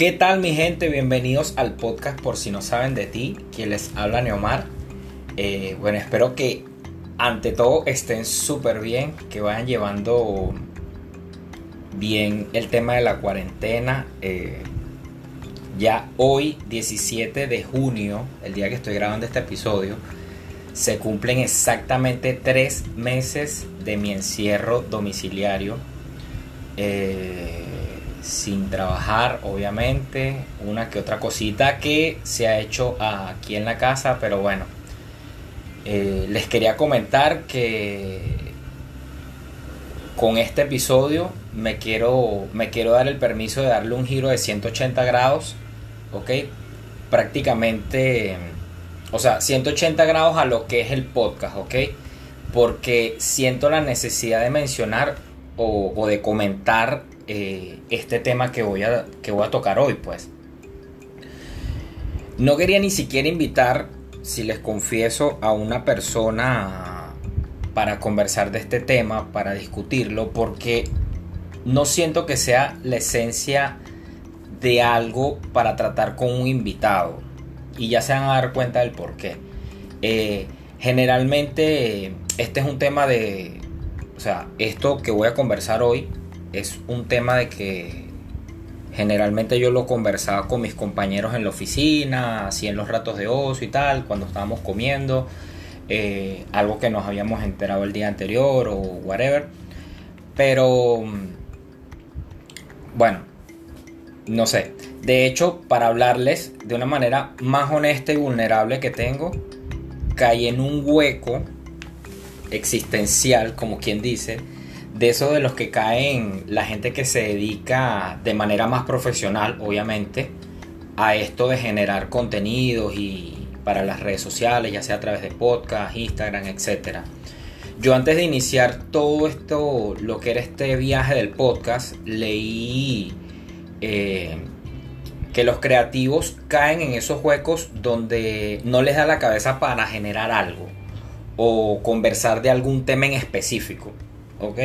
¿Qué tal mi gente? Bienvenidos al podcast por si no saben de ti, quien les habla Neomar. Eh, bueno, espero que ante todo estén súper bien, que vayan llevando bien el tema de la cuarentena. Eh, ya hoy, 17 de junio, el día que estoy grabando este episodio, se cumplen exactamente tres meses de mi encierro domiciliario. Eh, sin trabajar, obviamente, una que otra cosita que se ha hecho aquí en la casa, pero bueno, eh, les quería comentar que con este episodio me quiero, me quiero dar el permiso de darle un giro de 180 grados ¿ok? Prácticamente, o sea, 180 grados a lo que es el podcast, ¿ok? Porque siento la necesidad de mencionar o, de comentar eh, este tema que voy, a, que voy a tocar hoy, pues. No quería ni siquiera invitar, si les confieso, a una persona para conversar de este tema, para discutirlo, porque no siento que sea la esencia de algo para tratar con un invitado. Y ya se van a dar cuenta del por qué. Eh, generalmente este es un tema de... O sea, esto que voy a conversar hoy es un tema de que generalmente yo lo conversaba con mis compañeros en la oficina, así en los ratos de ocio y tal, cuando estábamos comiendo, eh, algo que nos habíamos enterado el día anterior o whatever. Pero, bueno, no sé. De hecho, para hablarles de una manera más honesta y vulnerable que tengo, caí en un hueco existencial, como quien dice, de eso de los que caen la gente que se dedica de manera más profesional, obviamente, a esto de generar contenidos y para las redes sociales, ya sea a través de podcast, Instagram, etc. Yo antes de iniciar todo esto, lo que era este viaje del podcast, leí eh, que los creativos caen en esos huecos donde no les da la cabeza para generar algo o conversar de algún tema en específico. ¿Ok?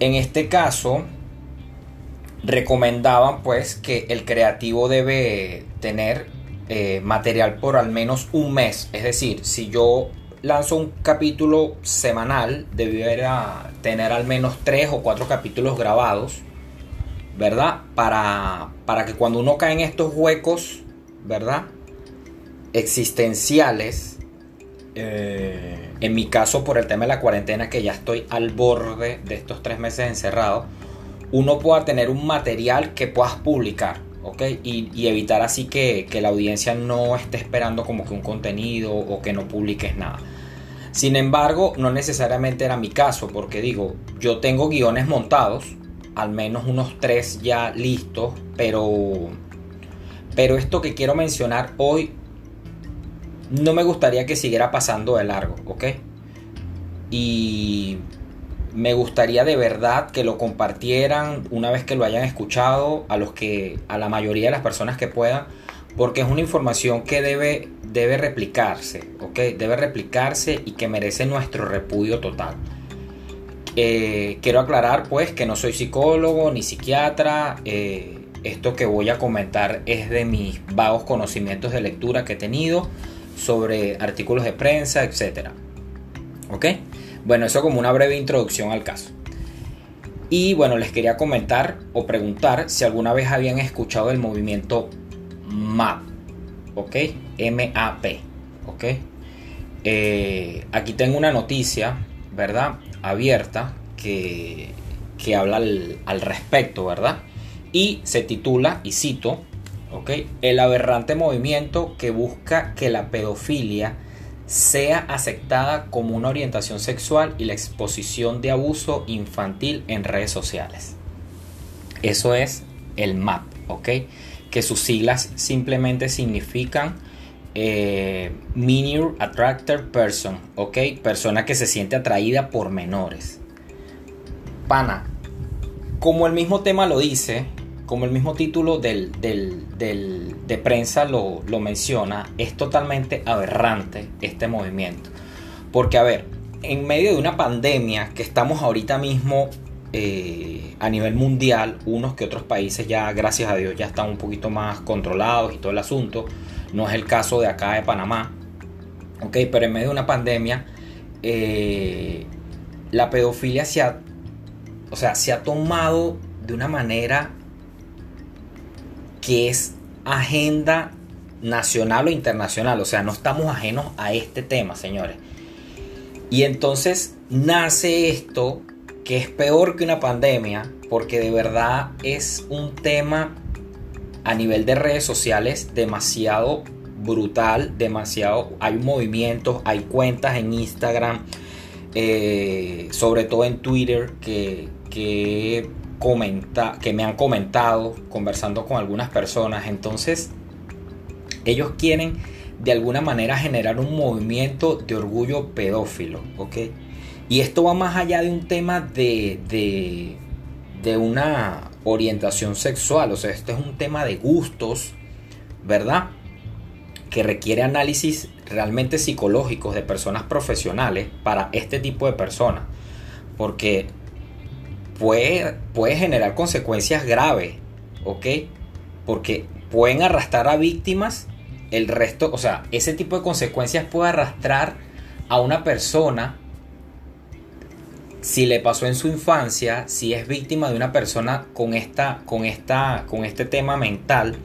En este caso, recomendaban pues que el creativo debe tener eh, material por al menos un mes. Es decir, si yo lanzo un capítulo semanal, debiera tener al menos tres o cuatro capítulos grabados ¿verdad? Para, para que cuando uno cae en estos huecos, ¿verdad? Existenciales, eh, en mi caso por el tema de la cuarentena, que ya estoy al borde de estos tres meses encerrado, uno pueda tener un material que puedas publicar, ¿ok? Y, evitar así que, que la audiencia no esté esperando como que un contenido o que no publiques nada. Sin embargo, no necesariamente era mi caso, porque digo, yo tengo guiones montados, al menos unos tres ya listos, pero, pero esto que quiero mencionar hoy no me gustaría que siguiera pasando de largo, ¿ok? Y me gustaría de verdad que lo compartieran una vez que lo hayan escuchado a los que a la mayoría de las personas que puedan porque es una información que debe debe replicarse, ¿ok? Debe replicarse y que merece nuestro repudio total. Eh, quiero aclarar pues que no soy psicólogo ni psiquiatra. Eh, esto que voy a comentar es de mis vagos conocimientos de lectura que he tenido sobre artículos de prensa, etc. ¿Ok? Bueno, eso como una breve introducción al caso. Y bueno, les quería comentar o preguntar si alguna vez habían escuchado el movimiento MAP. ¿Ok? M-A-P. ¿Ok? Eh, aquí tengo una noticia, ¿verdad? abierta que, que habla al, respecto, ¿verdad? Y se titula, y cito, El aberrante movimiento que busca que la pedofilia sea aceptada como una orientación sexual y la exposición de abuso infantil en redes sociales. Eso es el MAP, ¿ok? Que sus siglas simplemente significan eh, Attractor Person, ¿ok? Persona que se siente atraída por menores. Pana, como el mismo tema lo dice, como el mismo título del, de prensa lo, lo menciona, es totalmente aberrante este movimiento. Porque, a ver, en medio de una pandemia que estamos ahorita mismo eh, a nivel mundial, unos que otros países ya, gracias a Dios, ya están un poquito más controlados y todo el asunto. No es el caso de acá de Panamá. Ok, pero en medio de una pandemia, eh, la pedofilia se ha, o sea, se ha tomado de una manera que es agenda nacional o internacional. O sea, no estamos ajenos a este tema, señores. Y entonces nace esto que es peor que una pandemia, porque de verdad es un tema a nivel de redes sociales demasiado brutal, demasiado, hay movimientos, hay cuentas en Instagram, eh, sobre todo en Twitter, que, que, que me han comentado conversando con algunas personas. Entonces, ellos quieren de alguna manera generar un movimiento de orgullo pedófilo, ¿ok? Y esto va más allá de un tema de, de, de una orientación sexual, o sea, esto es un tema de gustos, ¿verdad? Que requiere análisis realmente psicológicos de personas profesionales para este tipo de personas, porque puede, puede generar consecuencias graves, ¿ok? Porque pueden arrastrar a víctimas el resto, o sea, ese tipo de consecuencias puede arrastrar a una persona si le pasó en su infancia, si es víctima de una persona con esta con esta con este tema mental,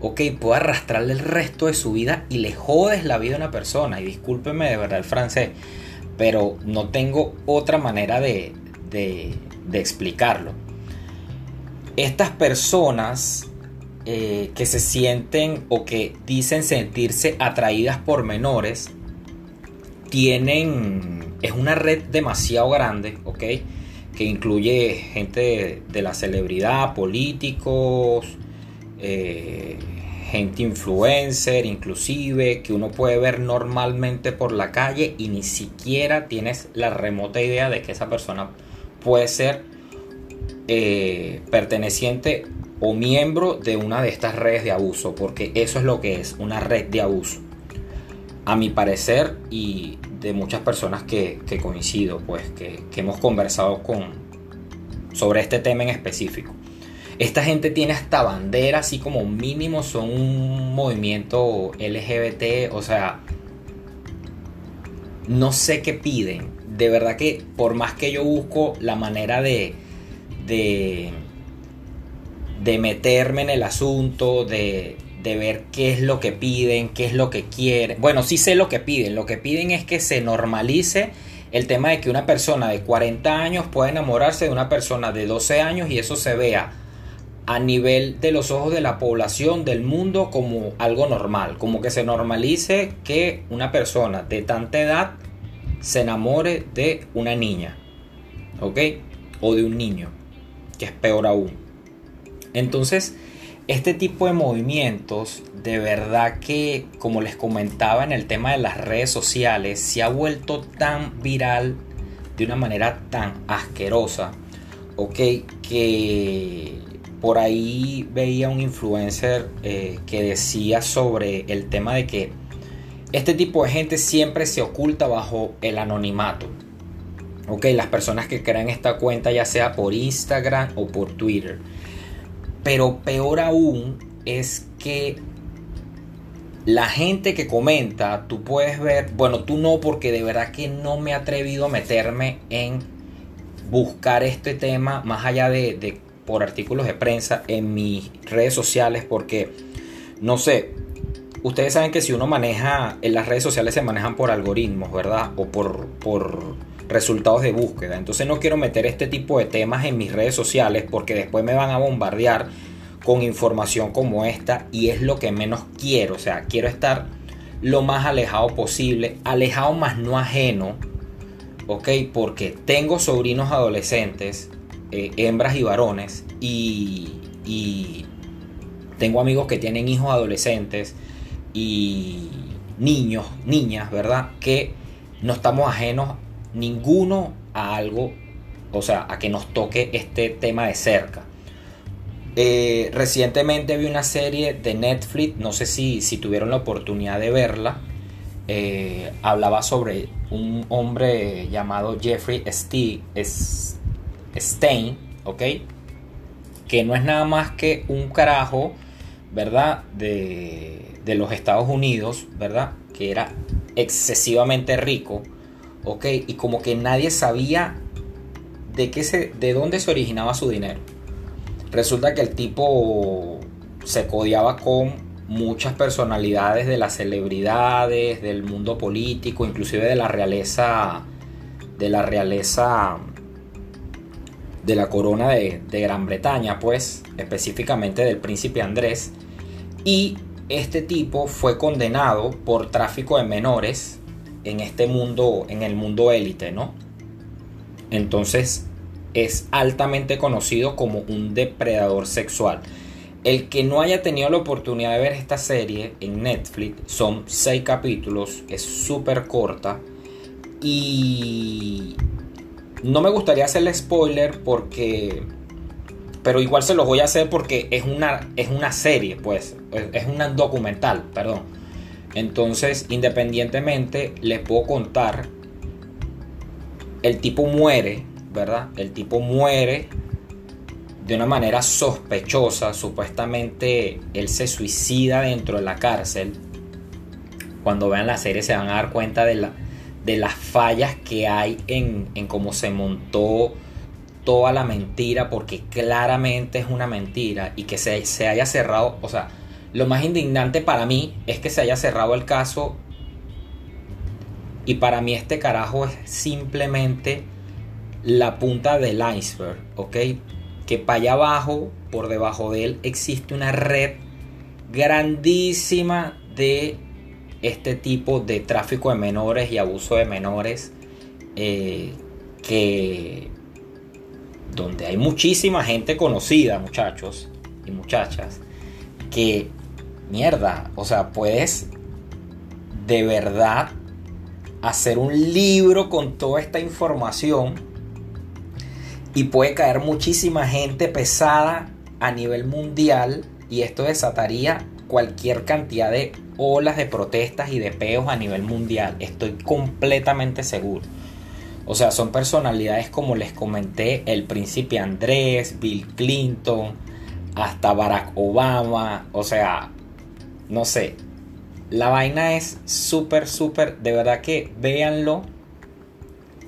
ok, puede arrastrarle el resto de su vida y le jodes la vida a una persona. Y discúlpeme de verdad el francés, pero no tengo otra manera de, de, de explicarlo. Estas personas eh, que se sienten o que dicen sentirse atraídas por menores tienen es una red demasiado grande, ¿ok? Que incluye gente de, la celebridad, políticos, eh, gente influencer, inclusive, que uno puede ver normalmente por la calle y ni siquiera tienes la remota idea de que esa persona puede ser eh, perteneciente o miembro de una de estas redes de abuso, porque eso es lo que es, una red de abuso. A mi parecer y de muchas personas que, coincido, pues que, hemos conversado con sobre este tema en específico. Esta gente tiene hasta bandera, así como mínimo son un movimiento LGBT, o sea, no sé qué piden. De verdad que por más que yo busco la manera de, de de meterme en el asunto, de, de ver qué es lo que piden, qué es lo que quieren. Bueno, sí sé lo que piden. Lo que piden es que se normalice el tema de que una persona de 40 años pueda enamorarse de una persona de 12 años y eso se vea a nivel de los ojos de la población del mundo como algo normal, como que se normalice que una persona de tanta edad se enamore de una niña, ¿ok? O de un niño, que es peor aún. Entonces, este tipo de movimientos, de verdad que, como les comentaba en el tema de las redes sociales, se ha vuelto tan viral de una manera tan asquerosa, ok, que por ahí veía un influencer eh, que decía sobre el tema de que este tipo de gente siempre se oculta bajo el anonimato. Ok, las personas que crean esta cuenta ya sea por Instagram o por Twitter. Pero peor aún es que la gente que comenta, tú puedes ver, bueno, tú no, porque de verdad que no me he atrevido a meterme en buscar este tema más allá de, por artículos de prensa en mis redes sociales, porque no sé, ustedes saben que si uno maneja, en las redes sociales se manejan por algoritmos, ¿verdad? O por, por resultados de búsqueda. Entonces no quiero meter este tipo de temas en mis redes sociales porque después me van a bombardear con información como esta y es lo que menos quiero. O sea, quiero estar lo más alejado posible, alejado más no ajeno, ¿ok? Porque tengo sobrinos adolescentes, eh, hembras y varones, y, y tengo amigos que tienen hijos adolescentes y niños, niñas, ¿verdad? Que no estamos ajenos ninguno a algo, o sea, a que nos toque este tema de cerca. Eh, recientemente vi una serie de Netflix, no sé si, si tuvieron la oportunidad de verla. Eh, hablaba sobre un hombre llamado Jeffrey Stein, ¿ok? Que no es nada más que un carajo, ¿verdad? De, de los Estados Unidos, ¿verdad? Que era excesivamente rico, ¿ok? Y como que nadie sabía de, qué se, de dónde se originaba su dinero. Resulta que el tipo se codiaba con muchas personalidades de las celebridades, del mundo político, inclusive de la realeza, de la realeza de la corona de, de Gran Bretaña, pues específicamente del príncipe Andrés. Y este tipo fue condenado por tráfico de menores en este mundo, en el mundo élite, ¿no? Entonces es altamente conocido como un depredador sexual. El que no haya tenido la oportunidad de ver esta serie en Netflix, son seis capítulos, es súper corta y no me gustaría hacerle spoiler porque pero igual se los voy a hacer porque es una, es una serie, pues, es un documental, perdón. Entonces, independientemente, les puedo contar, el tipo muere, ¿verdad? El tipo muere de una manera sospechosa, supuestamente él se suicida dentro de la cárcel. Cuando vean la serie se van a dar cuenta de, la, de las fallas que hay en, en cómo se montó toda la mentira porque claramente es una mentira y que se, se, haya cerrado, o sea, lo más indignante para mí es que se haya cerrado el caso y para mí este carajo es simplemente la punta del iceberg, ¿ok? Que para allá abajo, por debajo de él, existe una red grandísima de este tipo de tráfico de menores y abuso de menores eh, que donde hay muchísima gente conocida, muchachos y muchachas, que, mierda, o sea, puedes de verdad hacer un libro con toda esta información y puede caer muchísima gente pesada a nivel mundial y esto desataría cualquier cantidad de olas de protestas y de peos a nivel mundial. Estoy completamente seguro. O sea, son personalidades como les comenté, el príncipe Andrés, Bill Clinton, hasta Barack Obama. O sea, no sé. La vaina es súper, súper, de verdad que véanlo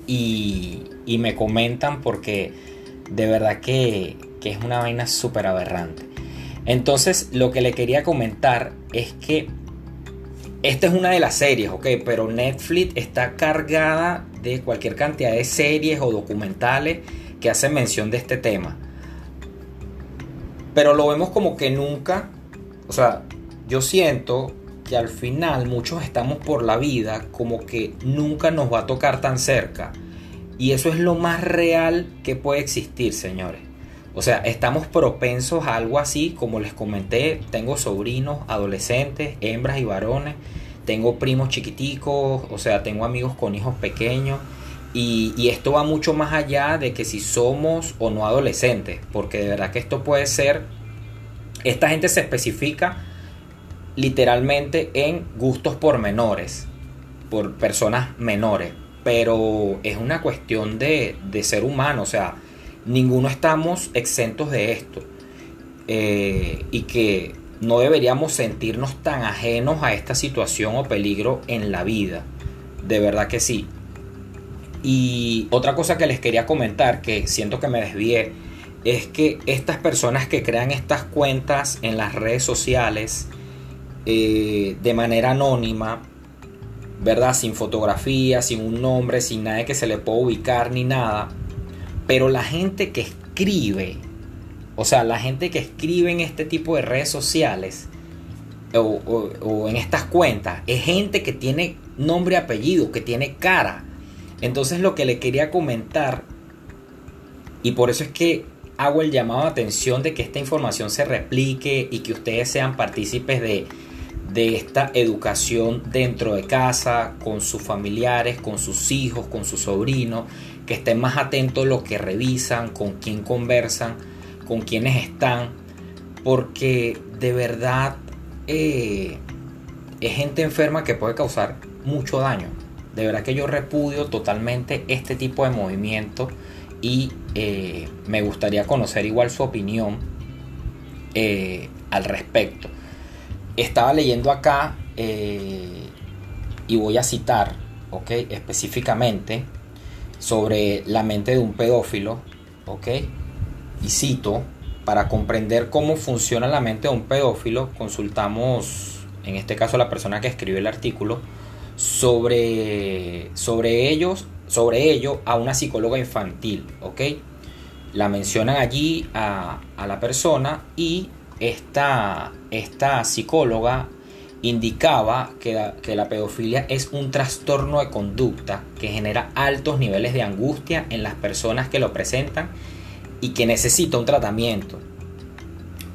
y, y me comentan porque de verdad que, que es una vaina súper aberrante. Entonces, lo que le quería comentar es que esta es una de las series, ok, pero Netflix está cargada de cualquier cantidad de series o documentales que hacen mención de este tema. Pero lo vemos como que nunca, o sea, yo siento que al final muchos estamos por la vida como que nunca nos va a tocar tan cerca. Y eso es lo más real que puede existir, señores. O sea, estamos propensos a algo así, como les comenté, tengo sobrinos, adolescentes, hembras y varones, tengo primos chiquiticos, o sea, tengo amigos con hijos pequeños. Y, esto va mucho más allá de que si somos o no adolescentes, porque de verdad que esto puede ser, esta gente se especifica literalmente en gustos por menores, por personas menores, pero es una cuestión de, ser humano, o sea, ninguno estamos exentos de esto. Eh, y que no deberíamos sentirnos tan ajenos a esta situación o peligro en la vida. De verdad que sí. Y otra cosa que les quería comentar, que siento que me desvié, es que estas personas que crean estas cuentas en las redes sociales eh, de manera anónima, ¿verdad? Sin fotografía, sin un nombre, sin nada que se le pueda ubicar ni nada, pero la gente que escribe, o sea, la gente que escribe en este tipo de redes sociales o, en estas cuentas, es gente que tiene nombre apellido, que tiene cara. Entonces lo que le quería comentar, y por eso es que hago el llamado a atención de que esta información se replique y que ustedes sean partícipes de, de esta educación dentro de casa, con sus familiares, con sus hijos, con sus sobrinos, que estén más atentos a lo que revisan, con quién conversan, con quiénes están, porque de verdad eh, es gente enferma que puede causar mucho daño. De verdad que yo repudio totalmente este tipo de movimiento y eh, me gustaría conocer igual su opinión eh, al respecto. Estaba leyendo acá y voy a citar, ¿ok? Específicamente sobre la mente de un pedófilo, ¿ok? Y cito, para comprender cómo funciona la mente de un pedófilo, consultamos, en este caso, la persona que escribió el artículo, sobre, sobre ellos, sobre ello a una psicóloga infantil, ¿ok? La mencionan allí a, la persona y esta, esta psicóloga indicaba que que la, pedofilia es un trastorno de conducta que genera altos niveles de angustia en las personas que lo presentan y que necesita un tratamiento.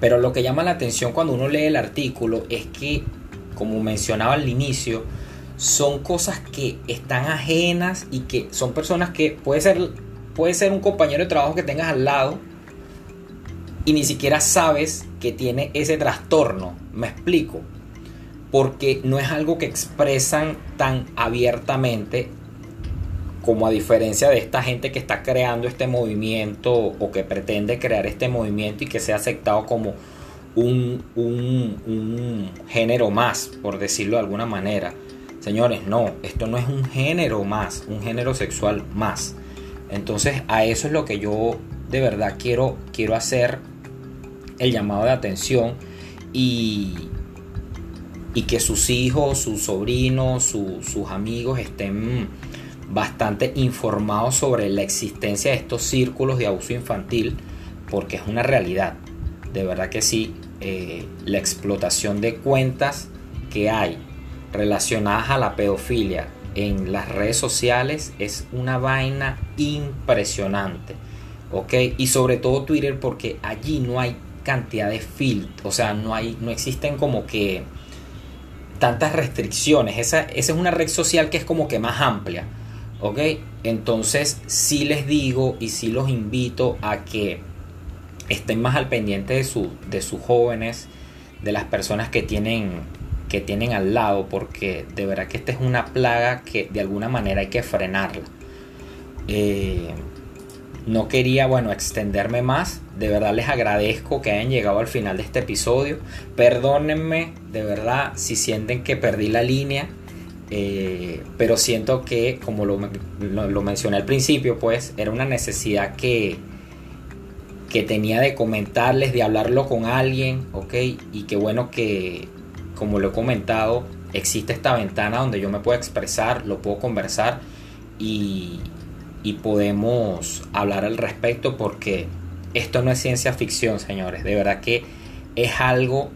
Pero lo que llama la atención cuando uno lee el artículo es que, como mencionaba al inicio, son cosas que están ajenas y que son personas que puede ser, puede ser un compañero de trabajo que tengas al lado y ni siquiera sabes que tiene ese trastorno. Me explico. Porque no es algo que expresan tan abiertamente como a diferencia de esta gente que está creando este movimiento o que pretende crear este movimiento y que sea aceptado como un, un, género más, por decirlo de alguna manera. Señores, no, esto no es un género más, un género sexual más. Entonces a eso es lo que yo de verdad quiero, quiero hacer el llamado de atención y, y que sus hijos, sus sobrinos, sus amigos estén bastante informados sobre la existencia de estos círculos de abuso infantil, porque es una realidad. De verdad que sí, eh, la explotación de cuentas que hay relacionadas a la pedofilia en las redes sociales es una vaina impresionante. ¿Ok? Y sobre todo Twitter porque allí no hay cantidad de filtros, o sea, no, hay, no existen como que tantas restricciones. Esa, esa es una red social que es como que más amplia. ¿Ok? Entonces sí les digo y sí los invito a que estén más al pendiente de, de sus jóvenes, de las personas que tienen, que tienen al lado, porque de verdad que esta es una plaga que de alguna manera hay que frenarla. Eh, no quería, bueno, extenderme más. De verdad les agradezco que hayan llegado al final de este episodio. Perdónenme, de verdad, si sienten que perdí la línea. Eh, pero siento que, como lo, mencioné al principio, pues era una necesidad que, que tenía de comentarles, de hablarlo con alguien, ¿ok? Y qué bueno que, como lo he comentado, existe esta ventana donde yo me puedo expresar, lo puedo conversar y, y podemos hablar al respecto porque esto no es ciencia ficción, señores. De verdad que es algo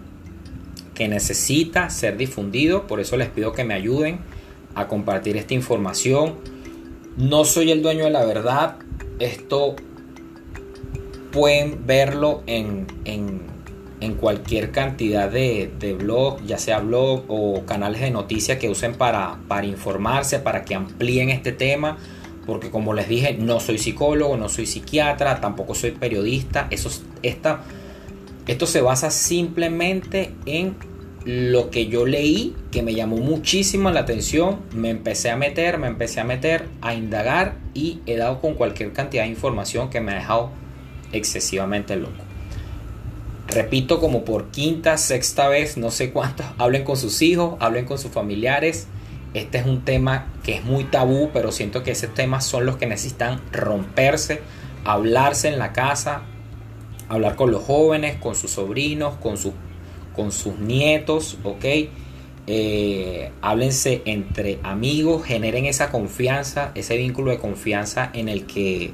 que necesita ser difundido, por eso les pido que me ayuden a compartir esta información. No soy el dueño de la verdad, esto pueden verlo en, en, cualquier cantidad de, de blog, ya sea blog o canales de noticias que usen para, para informarse, para que amplíen este tema porque como les dije, no soy psicólogo, no soy psiquiatra, tampoco soy periodista. Eso, esta, esto se basa simplemente en lo que yo leí que me llamó muchísimo la atención, me empecé a meter, me empecé a meter, a indagar y he dado con cualquier cantidad de información que me ha dejado excesivamente loco. Repito como por quinta, sexta vez, no sé cuántos, hablen con sus hijos, hablen con sus familiares. Este es un tema que es muy tabú, pero siento que esos temas son los que necesitan romperse, hablarse en la casa, hablar con los jóvenes, con sus sobrinos, con sus con sus nietos, ¿ok? Eh, háblense entre amigos, generen esa confianza, ese vínculo de confianza en el que,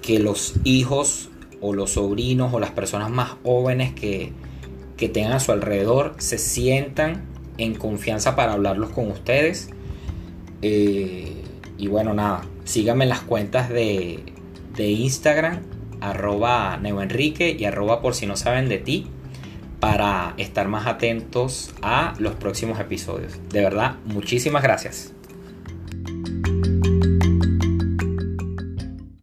que los hijos o los sobrinos o las personas más jóvenes que, que tengan a su alrededor se sientan en confianza para hablarlos con ustedes. Eh, y bueno, nada, síganme en las cuentas de, de Instagram, arroba neoenrique y arroba por si no saben de ti para estar más atentos a los próximos episodios. De verdad, muchísimas gracias.